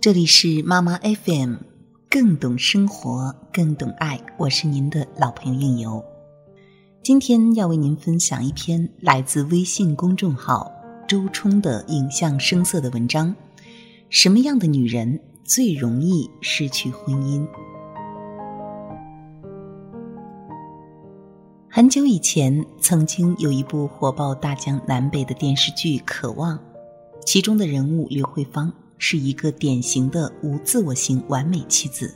这里是妈妈 FM，更懂生活，更懂爱。我是您的老朋友应由。今天要为您分享一篇来自微信公众号周冲的影像声色的文章。什么样的女人最容易失去婚姻？很久以前，曾经有一部火爆大江南北的电视剧《渴望》，其中的人物刘慧芳。是一个典型的无自我型完美妻子。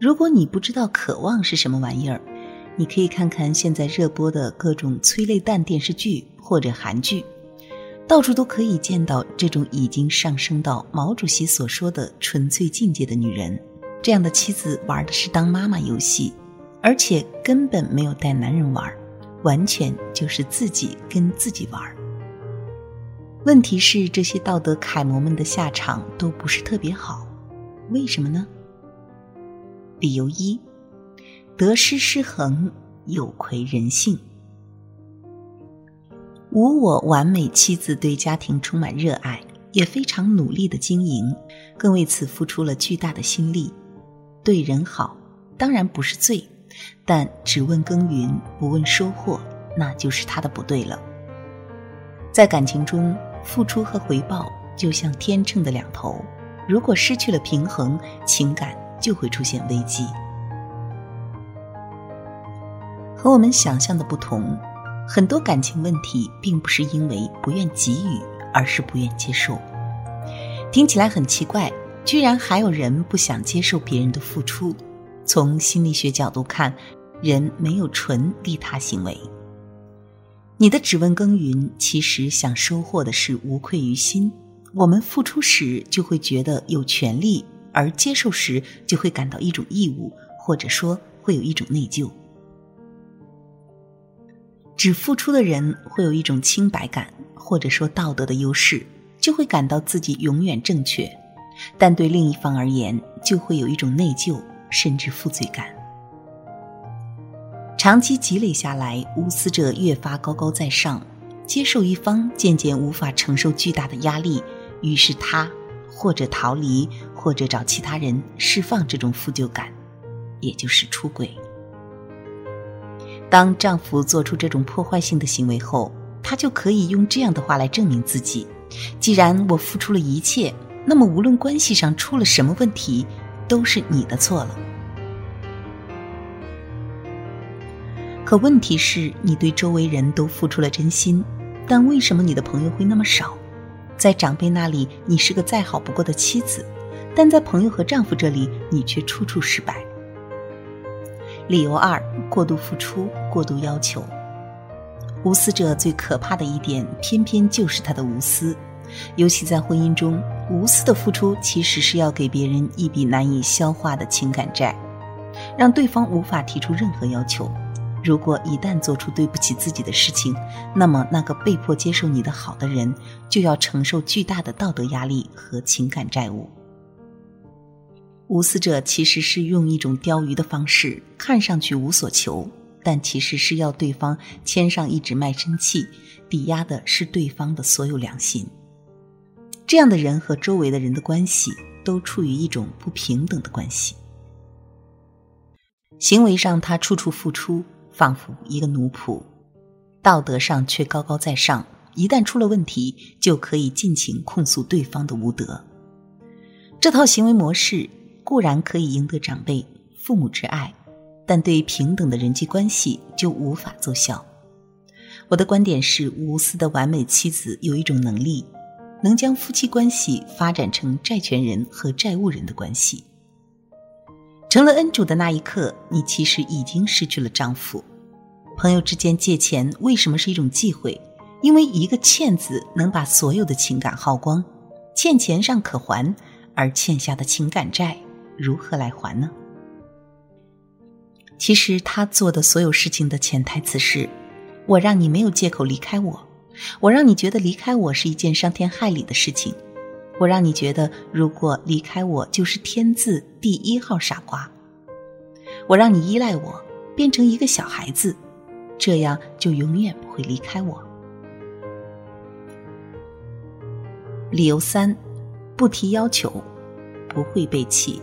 如果你不知道渴望是什么玩意儿，你可以看看现在热播的各种催泪弹电视剧或者韩剧，到处都可以见到这种已经上升到毛主席所说的纯粹境界的女人。这样的妻子玩的是当妈妈游戏，而且根本没有带男人玩，完全就是自己跟自己玩。问题是，这些道德楷模们的下场都不是特别好，为什么呢？理由一：得失失衡，有亏人性。无我完美妻子对家庭充满热爱，也非常努力的经营，更为此付出了巨大的心力。对人好当然不是罪，但只问耕耘不问收获，那就是他的不对了。在感情中。付出和回报就像天秤的两头，如果失去了平衡，情感就会出现危机。和我们想象的不同，很多感情问题并不是因为不愿给予，而是不愿接受。听起来很奇怪，居然还有人不想接受别人的付出。从心理学角度看，人没有纯利他行为。你的只问耕耘，其实想收获的是无愧于心。我们付出时就会觉得有权利，而接受时就会感到一种义务，或者说会有一种内疚。只付出的人会有一种清白感，或者说道德的优势，就会感到自己永远正确；但对另一方而言，就会有一种内疚，甚至负罪感。长期积累下来，无私者越发高高在上，接受一方渐渐无法承受巨大的压力，于是他或者逃离，或者找其他人释放这种负疚感，也就是出轨。当丈夫做出这种破坏性的行为后，她就可以用这样的话来证明自己：既然我付出了一切，那么无论关系上出了什么问题，都是你的错了。可问题是，你对周围人都付出了真心，但为什么你的朋友会那么少？在长辈那里，你是个再好不过的妻子，但在朋友和丈夫这里，你却处处失败。理由二：过度付出，过度要求。无私者最可怕的一点，偏偏就是他的无私。尤其在婚姻中，无私的付出其实是要给别人一笔难以消化的情感债，让对方无法提出任何要求。如果一旦做出对不起自己的事情，那么那个被迫接受你的好的人，就要承受巨大的道德压力和情感债务。无私者其实是用一种钓鱼的方式，看上去无所求，但其实是要对方牵上一纸卖身契，抵押的是对方的所有良心。这样的人和周围的人的关系，都处于一种不平等的关系。行为上，他处处付出。仿佛一个奴仆，道德上却高高在上。一旦出了问题，就可以尽情控诉对方的无德。这套行为模式固然可以赢得长辈、父母之爱，但对平等的人际关系就无法奏效。我的观点是，无私的完美妻子有一种能力，能将夫妻关系发展成债权人和债务人的关系。成了恩主的那一刻，你其实已经失去了丈夫。朋友之间借钱为什么是一种忌讳？因为一个“欠”字能把所有的情感耗光。欠钱尚可还，而欠下的情感债如何来还呢？其实他做的所有事情的潜台词是：我让你没有借口离开我，我让你觉得离开我是一件伤天害理的事情。我让你觉得，如果离开我就是天字第一号傻瓜。我让你依赖我，变成一个小孩子，这样就永远不会离开我。理由三：不提要求，不会被气。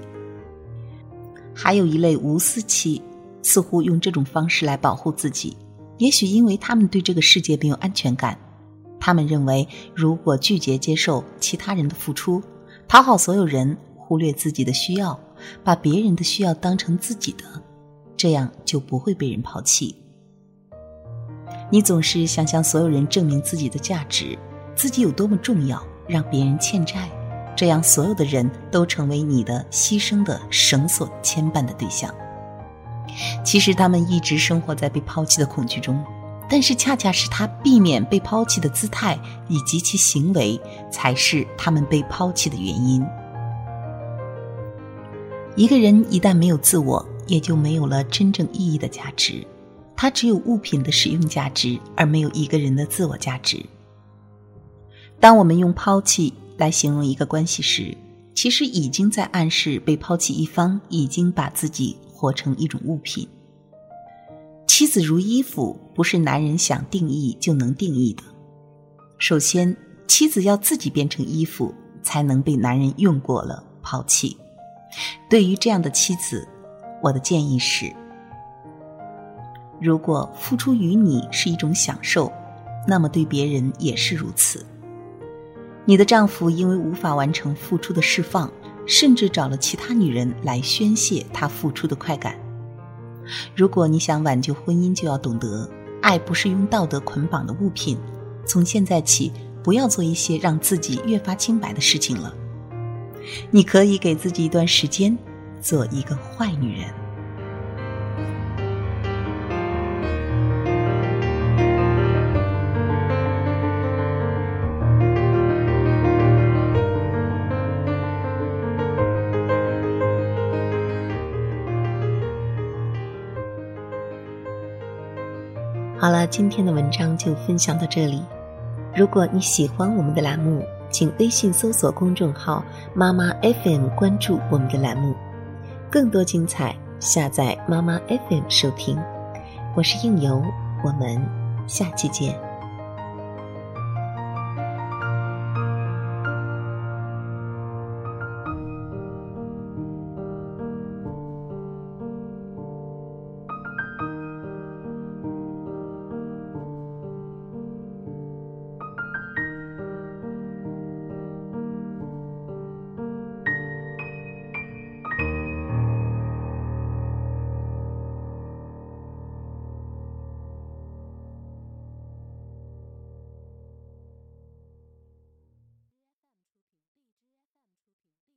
还有一类无私妻，似乎用这种方式来保护自己，也许因为他们对这个世界没有安全感。他们认为，如果拒绝接受其他人的付出，讨好所有人，忽略自己的需要，把别人的需要当成自己的，这样就不会被人抛弃。你总是想向所有人证明自己的价值，自己有多么重要，让别人欠债，这样所有的人都成为你的牺牲的绳索牵绊的对象。其实他们一直生活在被抛弃的恐惧中，但是恰恰是他避免被抛弃的姿态以及其行为，才是他们被抛弃的原因。一个人一旦没有自我，也就没有了真正意义的价值。它只有物品的使用价值，而没有一个人的自我价值。当我们用抛弃来形容一个关系时，其实已经在暗示被抛弃一方已经把自己活成一种物品。妻子如衣服，不是男人想定义就能定义的。首先，妻子要自己变成衣服，才能被男人用过了抛弃。对于这样的妻子，我的建议是。如果付出于你是一种享受，那么对别人也是如此。你的丈夫因为无法完成付出的释放，甚至找了其他女人来宣泄他付出的快感。如果你想挽救婚姻，就要懂得，爱不是用道德捆绑的物品。从现在起，不要做一些让自己越发清白的事情了。你可以给自己一段时间，做一个坏女人。好了，今天的文章就分享到这里。如果你喜欢我们的栏目，请微信搜索公众号“妈妈 FM” 关注我们的栏目，更多精彩下载妈妈 FM 收听。我是应由，我们下期见。